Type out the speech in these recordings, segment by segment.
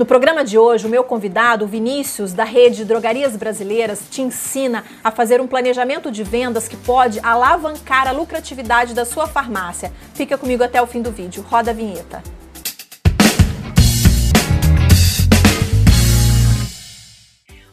No programa de hoje, o meu convidado, o Vinícius, da rede Drogarias Brasileiras, te ensina a fazer um planejamento de vendas que pode alavancar a lucratividade da sua farmácia. Fica comigo até o fim do vídeo. Roda a vinheta.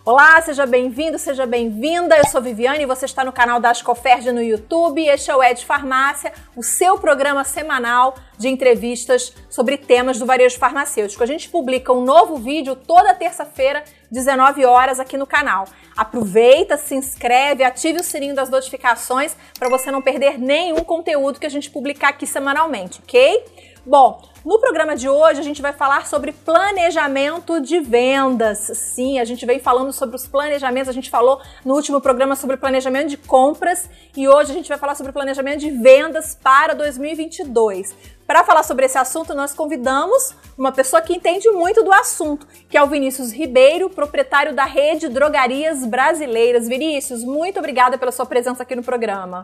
Olá, seja bem-vindo, seja bem-vinda. Eu sou Viviane e você está no canal da Ascoferd no YouTube. Este é o Ed Farmácia, o seu programa semanal de entrevistas sobre temas do varejo farmacêutico. A gente publica um novo vídeo toda terça-feira, 19 horas, aqui no canal. Aproveita, se inscreve, ative o sininho das notificações para você não perder nenhum conteúdo que a gente publicar aqui semanalmente, ok? Bom, no programa de hoje a gente vai falar sobre planejamento de vendas. Sim, a gente vem falando sobre os planejamentos, a gente falou no último programa sobre planejamento de compras e hoje a gente vai falar sobre planejamento de vendas para 2022. Para falar sobre esse assunto, nós convidamos uma pessoa que entende muito do assunto, que é o Vinícius Ribeiro, proprietário da rede Drogarias Brasileiras. Vinícius, muito obrigada pela sua presença aqui no programa.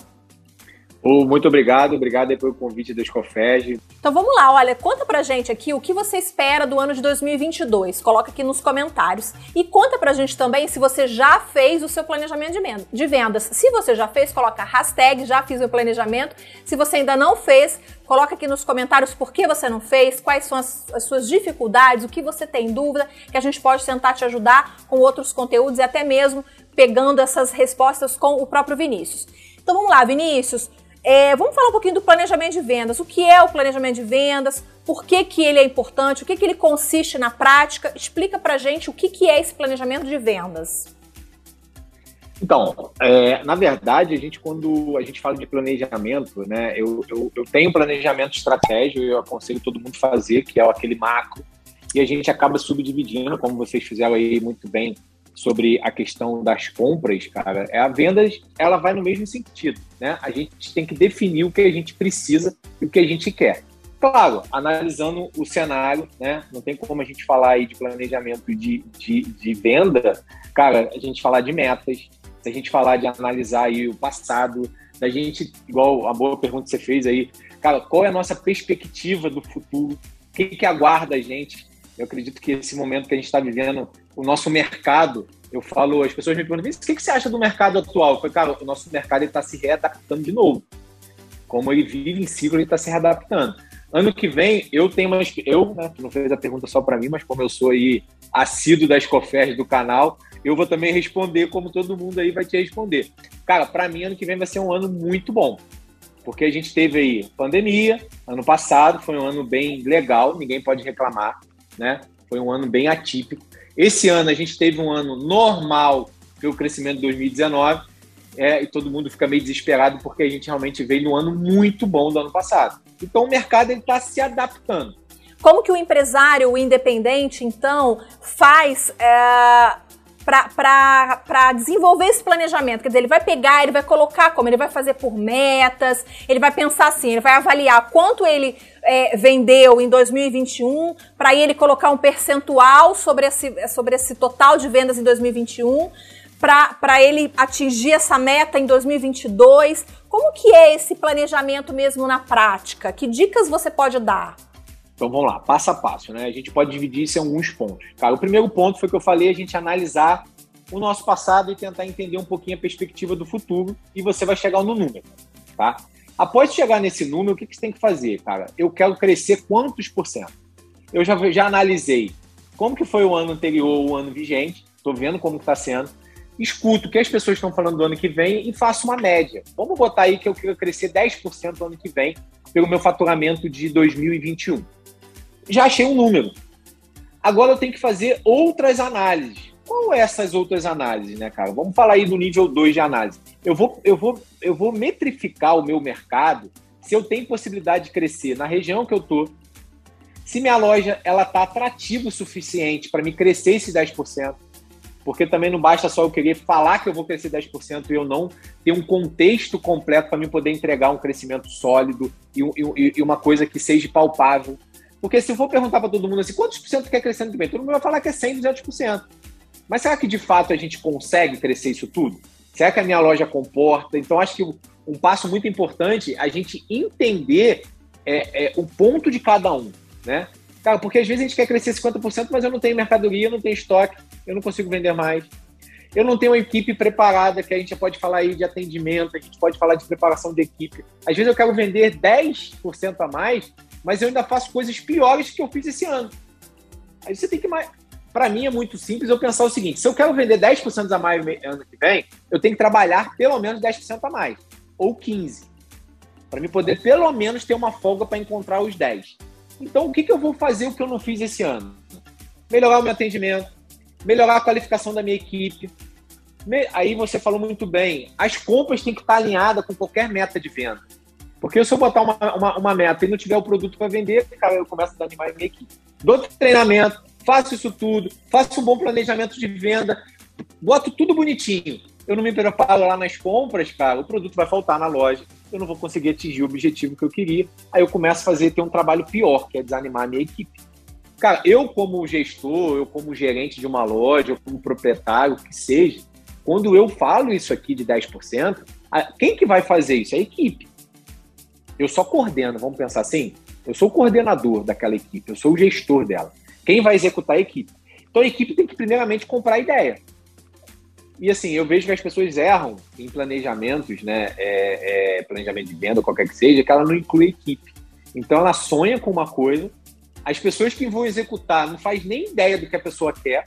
Muito obrigado, obrigado pelo convite da Escofeg. Então vamos lá, olha, conta pra gente aqui o que você espera do ano de 2022. Coloca aqui nos comentários. E conta pra gente também se você já fez o seu planejamento de vendas. Se você já fez, coloca hashtag já fiz o planejamento. Se você ainda não fez, coloca aqui nos comentários por que você não fez, quais são as, as suas dificuldades, o que você tem dúvida, que a gente pode tentar te ajudar com outros conteúdos e até mesmo pegando essas respostas com o próprio Vinícius. Então vamos lá, Vinícius. É, vamos falar um pouquinho do planejamento de vendas. O que é o planejamento de vendas? Por que, que ele é importante? O que, que ele consiste na prática? Explica pra gente o que, que é esse planejamento de vendas. Então, é, na verdade, a gente, quando a gente fala de planejamento, né, eu, eu, eu tenho planejamento estratégico, eu aconselho todo mundo fazer, que é aquele macro, e a gente acaba subdividindo, como vocês fizeram aí muito bem sobre a questão das compras, cara, é a vendas, ela vai no mesmo sentido, né? A gente tem que definir o que a gente precisa e o que a gente quer. Claro, analisando o cenário, né? Não tem como a gente falar aí de planejamento de, de, de venda, cara, a gente falar de metas, a gente falar de analisar aí o passado, da gente, igual a boa pergunta que você fez aí, cara, qual é a nossa perspectiva do futuro? O que, que aguarda a gente? Eu acredito que esse momento que a gente está vivendo o nosso mercado, eu falo, as pessoas me perguntam, o que, que você acha do mercado atual? Eu cara, o nosso mercado está se readaptando de novo. Como ele vive em ciclo, ele está se readaptando. Ano que vem, eu tenho uma. Eu, né, não fez a pergunta só para mim, mas como eu sou aí assíduo das Escofers do canal, eu vou também responder como todo mundo aí vai te responder. Cara, para mim, ano que vem vai ser um ano muito bom. Porque a gente teve aí pandemia, ano passado foi um ano bem legal, ninguém pode reclamar, né? Foi um ano bem atípico. Esse ano a gente teve um ano normal pelo crescimento de 2019 é, e todo mundo fica meio desesperado porque a gente realmente veio no ano muito bom do ano passado. Então o mercado está se adaptando. Como que o empresário, o independente, então, faz é, para desenvolver esse planejamento. Quer dizer, ele vai pegar, ele vai colocar como, ele vai fazer por metas, ele vai pensar assim, ele vai avaliar quanto ele é, vendeu em 2021, para ele colocar um percentual sobre esse, sobre esse total de vendas em 2021, para ele atingir essa meta em 2022. Como que é esse planejamento mesmo na prática? Que dicas você pode dar? Então vamos lá, passo a passo, né? A gente pode dividir isso em alguns pontos. Cara, o primeiro ponto foi que eu falei, a gente analisar o nosso passado e tentar entender um pouquinho a perspectiva do futuro e você vai chegar no número, tá? Após chegar nesse número, o que, que você tem que fazer, cara? Eu quero crescer quantos por cento? Eu já, já analisei como que foi o ano anterior, o ano vigente, estou vendo como está sendo, escuto o que as pessoas estão falando do ano que vem e faço uma média. Vamos botar aí que eu quero crescer 10% no ano que vem pelo meu faturamento de 2021 já achei um número. Agora eu tenho que fazer outras análises. Qual é essas outras análises, né, cara? Vamos falar aí do nível 2 de análise. Eu vou, eu, vou, eu vou metrificar o meu mercado se eu tenho possibilidade de crescer na região que eu tô, se minha loja ela tá atrativa o suficiente para me crescer esse 10%, porque também não basta só eu querer falar que eu vou crescer 10% e eu não ter um contexto completo para me poder entregar um crescimento sólido e, e, e uma coisa que seja palpável porque se eu for perguntar para todo mundo assim, quantos por cento quer crescer no bem? Todo mundo vai falar que é 100, 200%. Mas será que de fato a gente consegue crescer isso tudo? Será que a minha loja comporta? Então, acho que um passo muito importante é a gente entender é, é, o ponto de cada um, né? Cara, porque às vezes a gente quer crescer 50%, mas eu não tenho mercadoria, eu não tenho estoque, eu não consigo vender mais. Eu não tenho uma equipe preparada, que a gente pode falar aí de atendimento, a gente pode falar de preparação de equipe. Às vezes eu quero vender 10% a mais, mas eu ainda faço coisas piores que eu fiz esse ano. Aí você tem que. Para mim é muito simples eu pensar o seguinte: se eu quero vender 10% a mais ano que vem, eu tenho que trabalhar pelo menos 10% a mais, ou 15%, para me poder pelo menos ter uma folga para encontrar os 10%. Então, o que, que eu vou fazer o que eu não fiz esse ano? Melhorar o meu atendimento, melhorar a qualificação da minha equipe. Aí você falou muito bem, as compras têm que estar alinhadas com qualquer meta de venda. Porque se eu botar uma, uma, uma meta e não tiver o produto para vender, cara, eu começo a desanimar minha equipe. Dou treinamento, faço isso tudo, faço um bom planejamento de venda, boto tudo bonitinho. Eu não me preparo lá nas compras, cara, o produto vai faltar na loja, eu não vou conseguir atingir o objetivo que eu queria. Aí eu começo a fazer ter um trabalho pior, que é desanimar a minha equipe. Cara, eu como gestor, eu como gerente de uma loja, eu como proprietário, que seja, quando eu falo isso aqui de 10%, quem que vai fazer isso? É a equipe. Eu só coordeno, vamos pensar assim? Eu sou o coordenador daquela equipe, eu sou o gestor dela. Quem vai executar a equipe? Então a equipe tem que primeiramente comprar a ideia. E assim, eu vejo que as pessoas erram em planejamentos, né? É, é, planejamento de venda, qualquer que seja, que ela não inclui a equipe. Então ela sonha com uma coisa, as pessoas que vão executar não faz nem ideia do que a pessoa quer.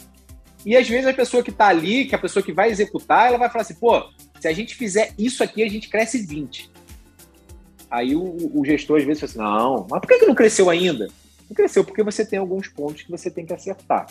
E às vezes a pessoa que está ali, que a pessoa que vai executar, ela vai falar assim, pô, se a gente fizer isso aqui, a gente cresce 20. Aí o, o gestor às vezes fala assim, não, mas por que, que não cresceu ainda? Não cresceu porque você tem alguns pontos que você tem que acertar.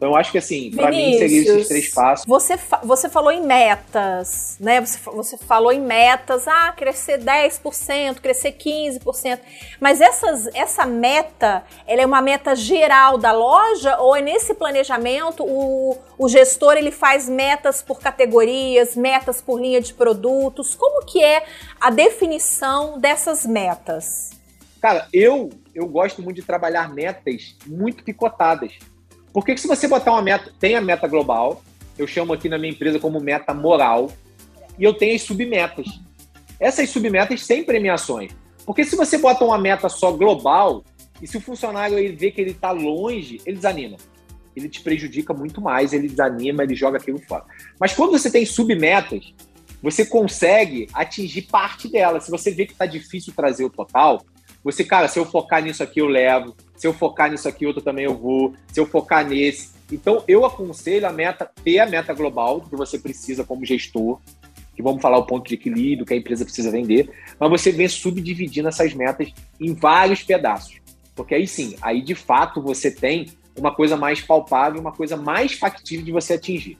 Então, eu acho que, assim, para mim, seria esses três passos. Você, fa você falou em metas, né? Você, você falou em metas, ah, crescer 10%, crescer 15%. Mas essas, essa meta, ela é uma meta geral da loja ou é nesse planejamento o, o gestor ele faz metas por categorias, metas por linha de produtos? Como que é a definição dessas metas? Cara, eu, eu gosto muito de trabalhar metas muito picotadas. Porque se você botar uma meta, tem a meta global, eu chamo aqui na minha empresa como meta moral, e eu tenho as submetas. Essas submetas sem premiações. Porque se você bota uma meta só global, e se o funcionário ele vê que ele está longe, ele desanima. Ele te prejudica muito mais, ele desanima, ele joga aquilo fora. Mas quando você tem submetas, você consegue atingir parte dela. Se você vê que está difícil trazer o total, você, cara, se eu focar nisso aqui, eu levo. Se eu focar nisso aqui, outro também eu vou. Se eu focar nesse. Então, eu aconselho a meta, ter a meta global que você precisa como gestor, que vamos falar o ponto de equilíbrio que a empresa precisa vender, mas você vem subdividindo essas metas em vários pedaços. Porque aí sim, aí de fato você tem uma coisa mais palpável, uma coisa mais factível de você atingir.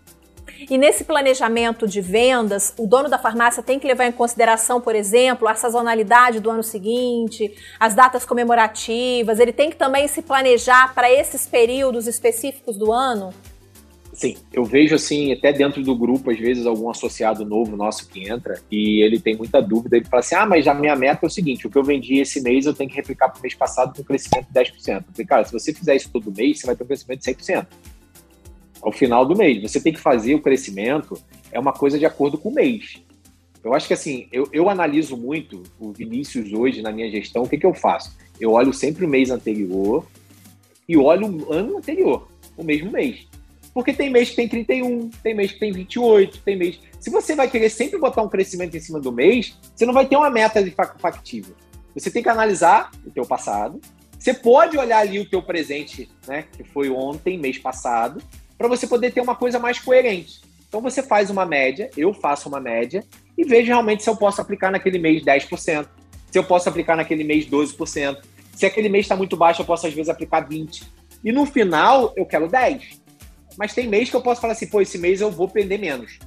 E nesse planejamento de vendas, o dono da farmácia tem que levar em consideração, por exemplo, a sazonalidade do ano seguinte, as datas comemorativas, ele tem que também se planejar para esses períodos específicos do ano? Sim, eu vejo assim, até dentro do grupo, às vezes, algum associado novo nosso que entra e ele tem muita dúvida, ele fala assim: ah, mas a minha meta é o seguinte: o que eu vendi esse mês eu tenho que replicar para o mês passado com um crescimento de 10%. Eu falei, cara, se você fizer isso todo mês, você vai ter um crescimento de 100% ao final do mês. Você tem que fazer o crescimento, é uma coisa de acordo com o mês. Eu acho que assim, eu, eu analiso muito o Vinícius hoje na minha gestão, o que, que eu faço? Eu olho sempre o mês anterior e olho o ano anterior, o mesmo mês. Porque tem mês que tem 31, tem mês que tem 28, tem mês. Se você vai querer sempre botar um crescimento em cima do mês, você não vai ter uma meta de factível. Você tem que analisar o teu passado. Você pode olhar ali o teu presente, né, que foi ontem, mês passado, para você poder ter uma coisa mais coerente. Então você faz uma média, eu faço uma média e vejo realmente se eu posso aplicar naquele mês 10%, se eu posso aplicar naquele mês 12%. Se aquele mês está muito baixo, eu posso às vezes aplicar 20%. E no final eu quero 10%. Mas tem mês que eu posso falar assim, pô, esse mês eu vou prender menos.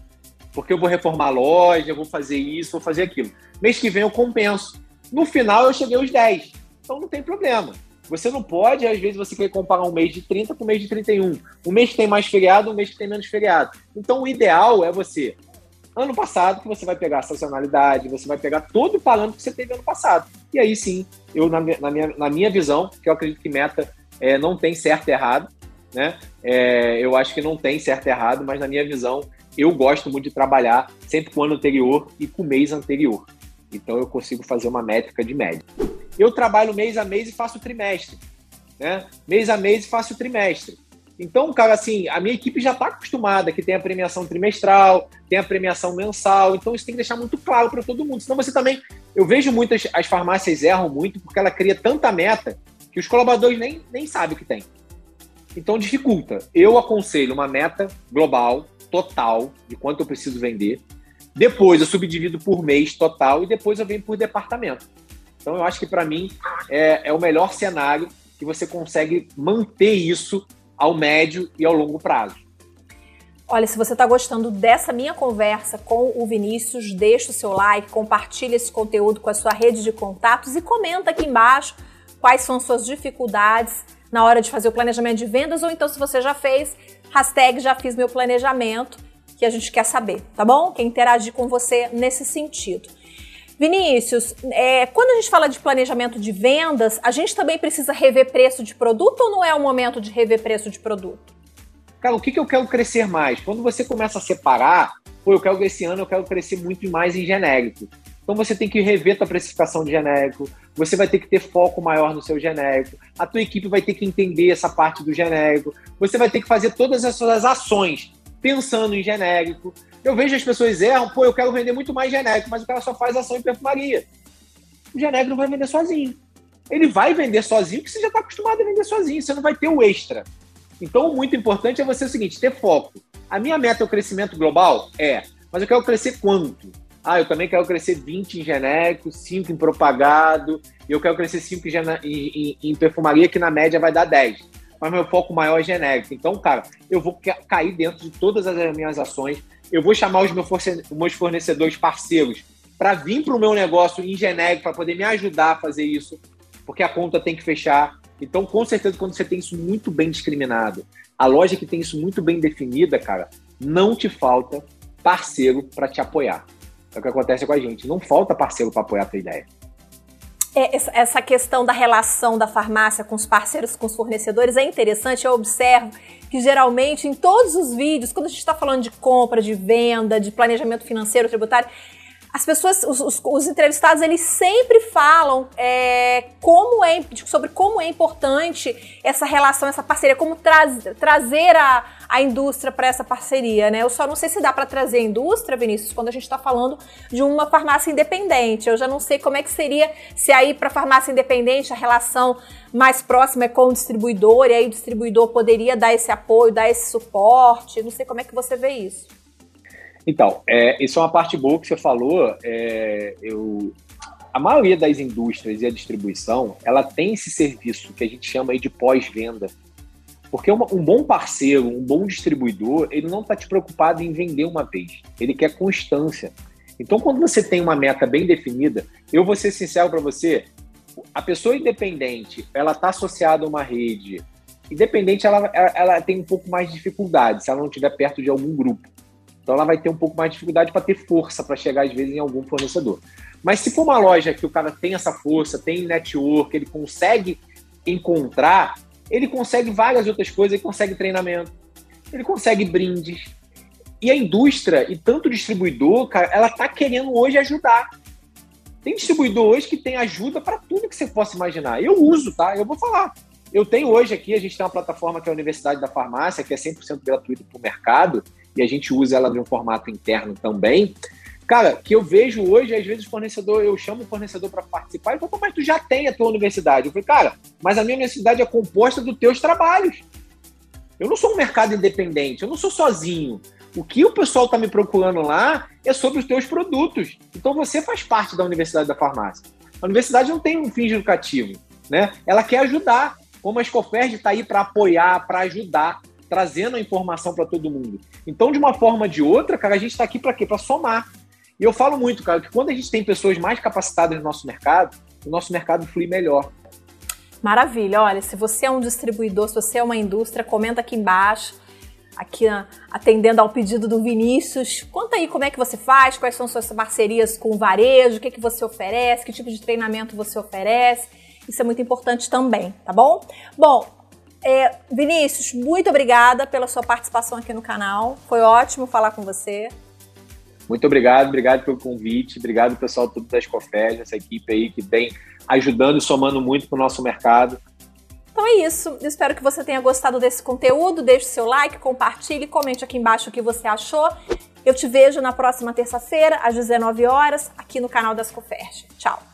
Porque eu vou reformar a loja, vou fazer isso, vou fazer aquilo. Mês que vem eu compenso. No final eu cheguei aos 10. Então não tem problema. Você não pode, às vezes, você quer comparar um mês de 30 com um mês de 31. Um mês que tem mais feriado, um mês que tem menos feriado. Então, o ideal é você, ano passado, que você vai pegar a sazonalidade, você vai pegar todo o parâmetro que você teve ano passado. E aí sim, eu, na, minha, na minha, na minha visão, que eu acredito que meta é, não tem certo e errado, né? É, eu acho que não tem certo e errado, mas na minha visão, eu gosto muito de trabalhar sempre com o ano anterior e com o mês anterior. Então eu consigo fazer uma métrica de média. Eu trabalho mês a mês e faço trimestre. né? Mês a mês faço o trimestre. Então, cara, assim, a minha equipe já está acostumada que tem a premiação trimestral, tem a premiação mensal, então isso tem que deixar muito claro para todo mundo. Senão você também. Eu vejo muitas. As farmácias erram muito porque ela cria tanta meta que os colaboradores nem, nem sabem o que tem. Então dificulta. Eu aconselho uma meta global, total, de quanto eu preciso vender. Depois eu subdivido por mês total e depois eu venho por departamento. Então eu acho que para mim é, é o melhor cenário que você consegue manter isso ao médio e ao longo prazo. Olha, se você está gostando dessa minha conversa com o Vinícius, deixa o seu like, compartilha esse conteúdo com a sua rede de contatos e comenta aqui embaixo quais são suas dificuldades na hora de fazer o planejamento de vendas ou então se você já fez, hashtag já fiz meu planejamento, que a gente quer saber, tá bom? Quer interagir com você nesse sentido. Vinícius, é, quando a gente fala de planejamento de vendas, a gente também precisa rever preço de produto ou não é o momento de rever preço de produto? Cara, o que, que eu quero crescer mais? Quando você começa a separar, pô, eu quero esse ano, eu quero crescer muito mais em genérico. Então você tem que rever a precificação de genérico, você vai ter que ter foco maior no seu genérico, a tua equipe vai ter que entender essa parte do genérico, você vai ter que fazer todas as suas ações pensando em genérico. Eu vejo as pessoas erram, pô, eu quero vender muito mais genérico, mas o cara só faz ação em perfumaria. O genérico não vai vender sozinho. Ele vai vender sozinho porque você já está acostumado a vender sozinho, você não vai ter o extra. Então, o muito importante é você o seguinte, ter foco. A minha meta é o crescimento global? É. Mas eu quero crescer quanto? Ah, eu também quero crescer 20 em genérico, 5 em propagado, eu quero crescer 5 em, em, em, perfumaria, que na média vai dar 10. Mas meu foco maior é genérico. Então, cara, eu vou cair dentro de todas as minhas ações eu vou chamar os meus fornecedores parceiros para vir para o meu negócio em genérico, para poder me ajudar a fazer isso, porque a conta tem que fechar. Então, com certeza, quando você tem isso muito bem discriminado, a loja que tem isso muito bem definida, cara, não te falta parceiro para te apoiar. É o que acontece com a gente. Não falta parceiro para apoiar a tua ideia. É, essa questão da relação da farmácia com os parceiros, com os fornecedores, é interessante. Eu observo que geralmente em todos os vídeos, quando a gente está falando de compra, de venda, de planejamento financeiro, tributário, as pessoas, os, os, os, entrevistados, eles sempre falam é, como é, sobre como é importante essa relação, essa parceria, como trazer a, a indústria para essa parceria, né? Eu só não sei se dá para trazer a indústria, Vinícius, quando a gente está falando de uma farmácia independente. Eu já não sei como é que seria se aí para farmácia independente a relação mais próxima é com o distribuidor e aí o distribuidor poderia dar esse apoio, dar esse suporte. Não sei como é que você vê isso. Então, é, isso é uma parte boa que você falou. É, eu, a maioria das indústrias e a distribuição, ela tem esse serviço que a gente chama aí de pós-venda. Porque uma, um bom parceiro, um bom distribuidor, ele não está te preocupado em vender uma vez. Ele quer constância. Então, quando você tem uma meta bem definida, eu vou ser sincero para você, a pessoa independente, ela está associada a uma rede. Independente, ela, ela, ela tem um pouco mais de dificuldade se ela não estiver perto de algum grupo. Então ela vai ter um pouco mais de dificuldade para ter força para chegar, às vezes, em algum fornecedor. Mas se for uma loja que o cara tem essa força, tem network, ele consegue encontrar, ele consegue várias outras coisas, ele consegue treinamento, ele consegue brindes. E a indústria, e tanto o distribuidor, cara, ela tá querendo hoje ajudar. Tem distribuidor hoje que tem ajuda para tudo que você possa imaginar. Eu uso, tá? Eu vou falar. Eu tenho hoje aqui, a gente tem uma plataforma que é a Universidade da Farmácia, que é 100% gratuita para o mercado e a gente usa ela de um formato interno também. Cara, que eu vejo hoje, às vezes o fornecedor, eu chamo o fornecedor para participar e falo, mas tu já tem a tua universidade. Eu falei, cara, mas a minha universidade é composta dos teus trabalhos. Eu não sou um mercado independente, eu não sou sozinho. O que o pessoal está me procurando lá é sobre os teus produtos. Então você faz parte da Universidade da Farmácia. A universidade não tem um fim educativo, né? Ela quer ajudar. Como a Escoferd está aí para apoiar, para ajudar trazendo a informação para todo mundo. Então, de uma forma ou de outra, cara, a gente está aqui para quê? Para somar. E eu falo muito, cara, que quando a gente tem pessoas mais capacitadas no nosso mercado, o nosso mercado flui melhor. Maravilha. Olha, se você é um distribuidor, se você é uma indústria, comenta aqui embaixo. Aqui atendendo ao pedido do Vinícius. Conta aí como é que você faz, quais são suas parcerias com o varejo, o que, que você oferece, que tipo de treinamento você oferece. Isso é muito importante também, tá bom? Bom, é, Vinícius, muito obrigada pela sua participação aqui no canal. Foi ótimo falar com você. Muito obrigado, obrigado pelo convite, obrigado pessoal tudo da Escofed, essa equipe aí que vem ajudando e somando muito para o nosso mercado. Então é isso. Espero que você tenha gostado desse conteúdo. Deixe seu like, compartilhe, comente aqui embaixo o que você achou. Eu te vejo na próxima terça-feira, às 19 horas, aqui no canal das Cofert. Tchau!